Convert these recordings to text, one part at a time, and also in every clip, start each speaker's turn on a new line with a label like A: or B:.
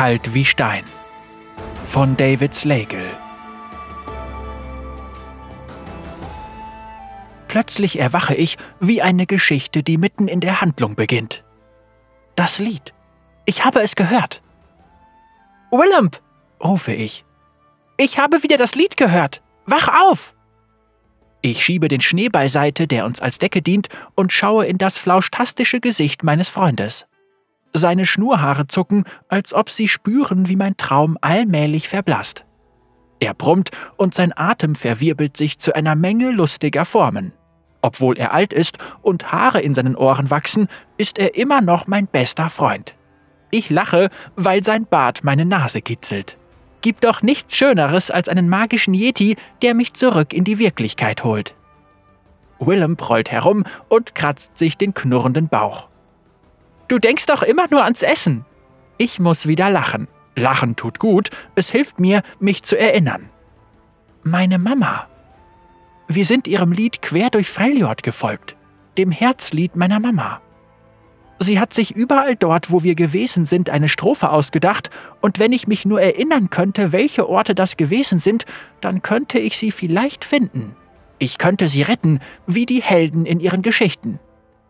A: Kalt wie Stein von David Slagle. Plötzlich erwache ich wie eine Geschichte, die mitten in der Handlung beginnt. Das Lied. Ich habe es gehört. Willem, rufe ich. Ich habe wieder das Lied gehört. Wach auf! Ich schiebe den Schnee beiseite, der uns als Decke dient, und schaue in das flauschtastische Gesicht meines Freundes. Seine Schnurhaare zucken, als ob sie spüren, wie mein Traum allmählich verblasst. Er brummt und sein Atem verwirbelt sich zu einer Menge lustiger Formen. Obwohl er alt ist und Haare in seinen Ohren wachsen, ist er immer noch mein bester Freund. Ich lache, weil sein Bart meine Nase kitzelt. Gibt doch nichts Schöneres als einen magischen Yeti, der mich zurück in die Wirklichkeit holt. Willem prollt herum und kratzt sich den knurrenden Bauch. Du denkst doch immer nur ans Essen. Ich muss wieder lachen. Lachen tut gut, es hilft mir, mich zu erinnern. Meine Mama. Wir sind ihrem Lied quer durch Freljord gefolgt, dem Herzlied meiner Mama. Sie hat sich überall dort, wo wir gewesen sind, eine Strophe ausgedacht, und wenn ich mich nur erinnern könnte, welche Orte das gewesen sind, dann könnte ich sie vielleicht finden. Ich könnte sie retten, wie die Helden in ihren Geschichten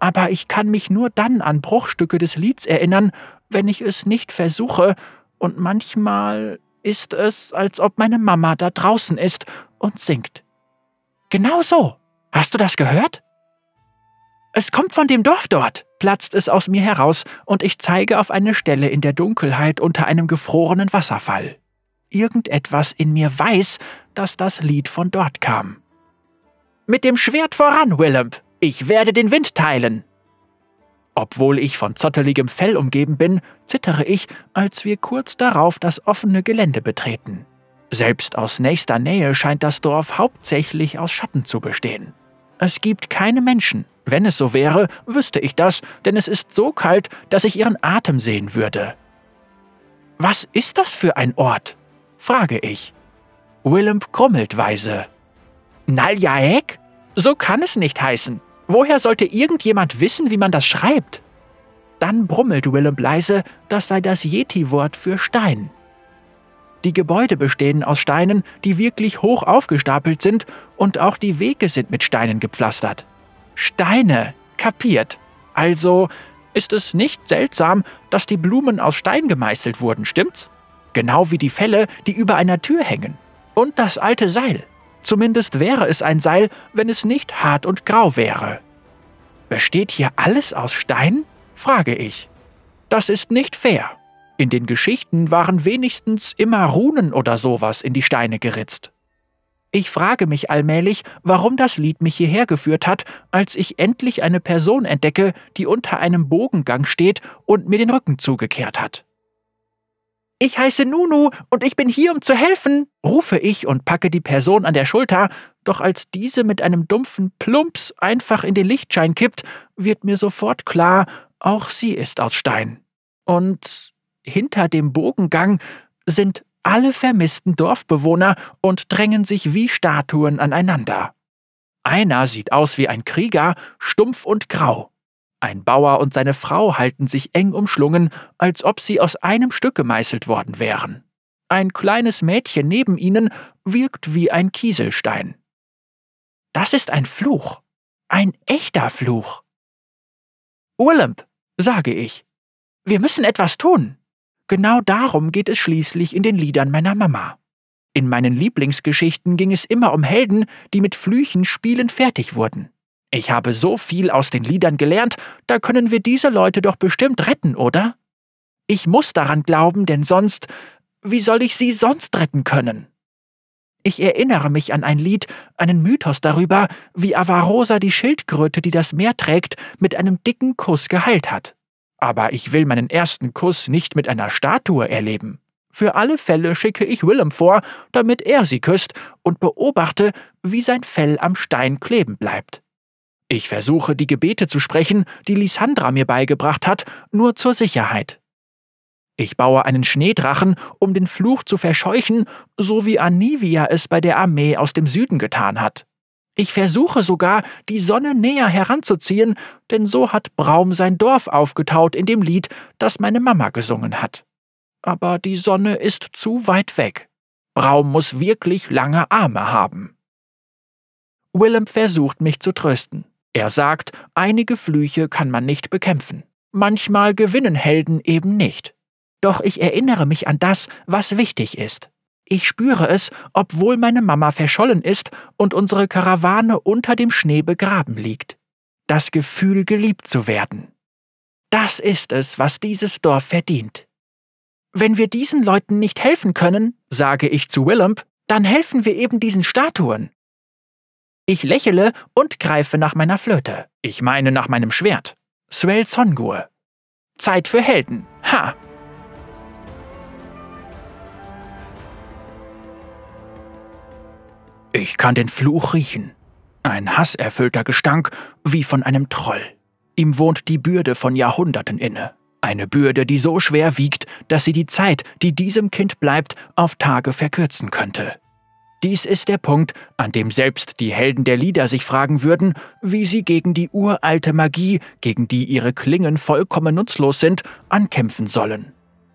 A: aber ich kann mich nur dann an Bruchstücke des Lieds erinnern, wenn ich es nicht versuche, und manchmal ist es, als ob meine Mama da draußen ist und singt. Genau so. Hast du das gehört? Es kommt von dem Dorf dort, platzt es aus mir heraus, und ich zeige auf eine Stelle in der Dunkelheit unter einem gefrorenen Wasserfall. Irgendetwas in mir weiß, dass das Lied von dort kam. Mit dem Schwert voran, Willem, ich werde den Wind teilen. Obwohl ich von zotteligem Fell umgeben bin, zittere ich, als wir kurz darauf das offene Gelände betreten. Selbst aus nächster Nähe scheint das Dorf hauptsächlich aus Schatten zu bestehen. Es gibt keine Menschen. Wenn es so wäre, wüsste ich das, denn es ist so kalt, dass ich ihren Atem sehen würde. Was ist das für ein Ort? frage ich. Willem grummelt weise. Naljaek? So kann es nicht heißen. Woher sollte irgendjemand wissen, wie man das schreibt? Dann brummelt Willem leise, das sei das Yeti-Wort für Stein. Die Gebäude bestehen aus Steinen, die wirklich hoch aufgestapelt sind, und auch die Wege sind mit Steinen gepflastert. Steine, kapiert. Also ist es nicht seltsam, dass die Blumen aus Stein gemeißelt wurden, stimmt's? Genau wie die Felle, die über einer Tür hängen. Und das alte Seil. Zumindest wäre es ein Seil, wenn es nicht hart und grau wäre. Besteht hier alles aus Stein? frage ich. Das ist nicht fair. In den Geschichten waren wenigstens immer Runen oder sowas in die Steine geritzt. Ich frage mich allmählich, warum das Lied mich hierher geführt hat, als ich endlich eine Person entdecke, die unter einem Bogengang steht und mir den Rücken zugekehrt hat. Ich heiße Nunu und ich bin hier, um zu helfen, rufe ich und packe die Person an der Schulter, doch als diese mit einem dumpfen Plumps einfach in den Lichtschein kippt, wird mir sofort klar, auch sie ist aus Stein. Und hinter dem Bogengang sind alle vermissten Dorfbewohner und drängen sich wie Statuen aneinander. Einer sieht aus wie ein Krieger, stumpf und grau. Ein Bauer und seine Frau halten sich eng umschlungen, als ob sie aus einem Stück gemeißelt worden wären. Ein kleines Mädchen neben ihnen wirkt wie ein Kieselstein. Das ist ein Fluch. Ein echter Fluch. Urlamp, sage ich. Wir müssen etwas tun. Genau darum geht es schließlich in den Liedern meiner Mama. In meinen Lieblingsgeschichten ging es immer um Helden, die mit Flüchen spielend fertig wurden. Ich habe so viel aus den Liedern gelernt, da können wir diese Leute doch bestimmt retten, oder? Ich muss daran glauben, denn sonst, wie soll ich sie sonst retten können? Ich erinnere mich an ein Lied, einen Mythos darüber, wie Avarosa die Schildkröte, die das Meer trägt, mit einem dicken Kuss geheilt hat. Aber ich will meinen ersten Kuss nicht mit einer Statue erleben. Für alle Fälle schicke ich Willem vor, damit er sie küsst und beobachte, wie sein Fell am Stein kleben bleibt. Ich versuche, die Gebete zu sprechen, die Lysandra mir beigebracht hat, nur zur Sicherheit. Ich baue einen Schneedrachen, um den Fluch zu verscheuchen, so wie Anivia es bei der Armee aus dem Süden getan hat. Ich versuche sogar, die Sonne näher heranzuziehen, denn so hat Braum sein Dorf aufgetaut in dem Lied, das meine Mama gesungen hat. aber die Sonne ist zu weit weg. Raum muss wirklich lange Arme haben. Willem versucht mich zu trösten. Er sagt, einige Flüche kann man nicht bekämpfen. Manchmal gewinnen Helden eben nicht. Doch ich erinnere mich an das, was wichtig ist. Ich spüre es, obwohl meine Mama verschollen ist und unsere Karawane unter dem Schnee begraben liegt. Das Gefühl, geliebt zu werden. Das ist es, was dieses Dorf verdient. Wenn wir diesen Leuten nicht helfen können, sage ich zu Willem, dann helfen wir eben diesen Statuen. Ich lächele und greife nach meiner Flöte. Ich meine nach meinem Schwert. Swell Songur. Zeit für Helden. Ha! Ich kann den Fluch riechen. Ein hasserfüllter Gestank wie von einem Troll. Ihm wohnt die Bürde von Jahrhunderten inne. Eine Bürde, die so schwer wiegt, dass sie die Zeit, die diesem Kind bleibt, auf Tage verkürzen könnte. Dies ist der Punkt, an dem selbst die Helden der Lieder sich fragen würden, wie sie gegen die uralte Magie, gegen die ihre Klingen vollkommen nutzlos sind, ankämpfen sollen.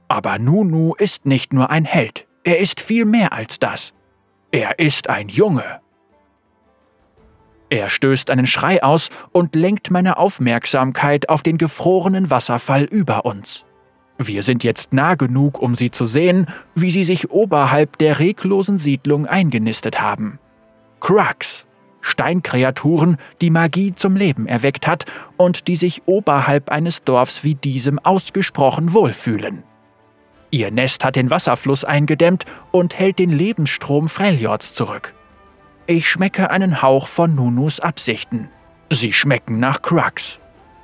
A: Aber Nunu ist nicht nur ein Held, er ist viel mehr als das. Er ist ein Junge. Er stößt einen Schrei aus und lenkt meine Aufmerksamkeit auf den gefrorenen Wasserfall über uns. Wir sind jetzt nah genug, um sie zu sehen, wie sie sich oberhalb der reglosen Siedlung eingenistet haben. Crux, Steinkreaturen, die Magie zum Leben erweckt hat und die sich oberhalb eines Dorfs wie diesem ausgesprochen wohlfühlen. Ihr Nest hat den Wasserfluss eingedämmt und hält den Lebensstrom Freljords zurück. Ich schmecke einen Hauch von Nunus Absichten. Sie schmecken nach Crux.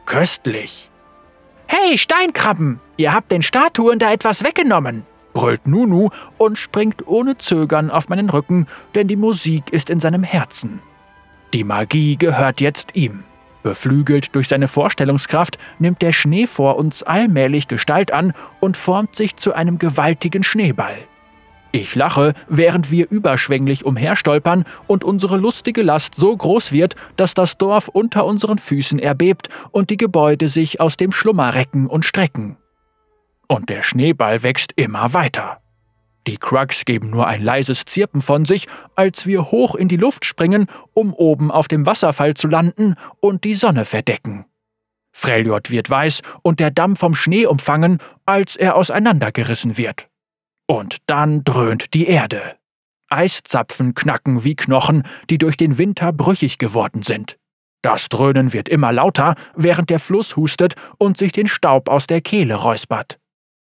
A: Köstlich. Hey, Steinkrabben! Ihr habt den Statuen da etwas weggenommen! brüllt Nunu und springt ohne Zögern auf meinen Rücken, denn die Musik ist in seinem Herzen. Die Magie gehört jetzt ihm. Beflügelt durch seine Vorstellungskraft nimmt der Schnee vor uns allmählich Gestalt an und formt sich zu einem gewaltigen Schneeball. Ich lache, während wir überschwänglich umherstolpern und unsere lustige Last so groß wird, dass das Dorf unter unseren Füßen erbebt und die Gebäude sich aus dem Schlummer recken und strecken. Und der Schneeball wächst immer weiter. Die Crux geben nur ein leises Zirpen von sich, als wir hoch in die Luft springen, um oben auf dem Wasserfall zu landen und die Sonne verdecken. Freljord wird weiß und der Damm vom Schnee umfangen, als er auseinandergerissen wird. Und dann dröhnt die Erde. Eiszapfen knacken wie Knochen, die durch den Winter brüchig geworden sind. Das Dröhnen wird immer lauter, während der Fluss hustet und sich den Staub aus der Kehle räuspert.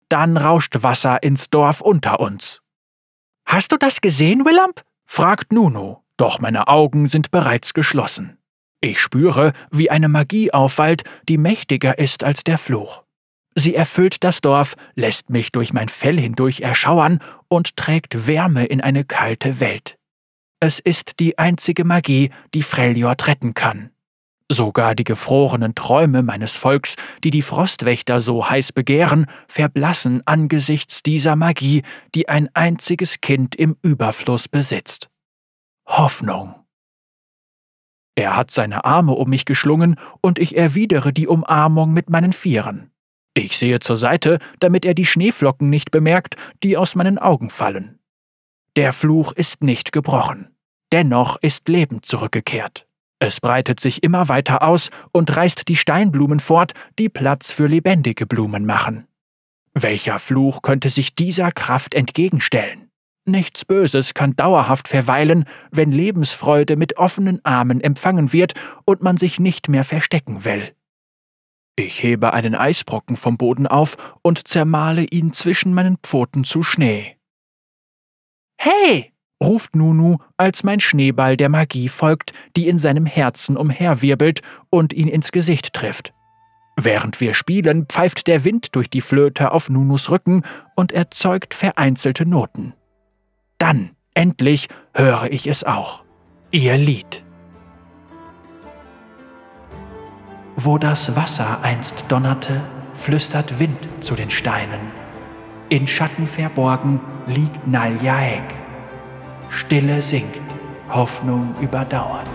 A: Dann rauscht Wasser ins Dorf unter uns. Hast du das gesehen, Willamp? fragt Nuno, doch meine Augen sind bereits geschlossen. Ich spüre, wie eine Magie aufwallt, die mächtiger ist als der Fluch. Sie erfüllt das Dorf, lässt mich durch mein Fell hindurch erschauern und trägt Wärme in eine kalte Welt. Es ist die einzige Magie, die Freljord retten kann. Sogar die gefrorenen Träume meines Volks, die die Frostwächter so heiß begehren, verblassen angesichts dieser Magie, die ein einziges Kind im Überfluss besitzt. Hoffnung. Er hat seine Arme um mich geschlungen und ich erwidere die Umarmung mit meinen Vieren. Ich sehe zur Seite, damit er die Schneeflocken nicht bemerkt, die aus meinen Augen fallen. Der Fluch ist nicht gebrochen. Dennoch ist Leben zurückgekehrt. Es breitet sich immer weiter aus und reißt die Steinblumen fort, die Platz für lebendige Blumen machen. Welcher Fluch könnte sich dieser Kraft entgegenstellen? Nichts Böses kann dauerhaft verweilen, wenn Lebensfreude mit offenen Armen empfangen wird und man sich nicht mehr verstecken will. Ich hebe einen Eisbrocken vom Boden auf und zermale ihn zwischen meinen Pfoten zu Schnee. Hey! ruft Nunu, als mein Schneeball der Magie folgt, die in seinem Herzen umherwirbelt und ihn ins Gesicht trifft. Während wir spielen, pfeift der Wind durch die Flöte auf Nunus Rücken und erzeugt vereinzelte Noten. Dann, endlich, höre ich es auch. Ihr Lied. Wo das Wasser einst donnerte, flüstert Wind zu den Steinen. In Schatten verborgen liegt Naljaek. Stille sinkt, Hoffnung überdauert.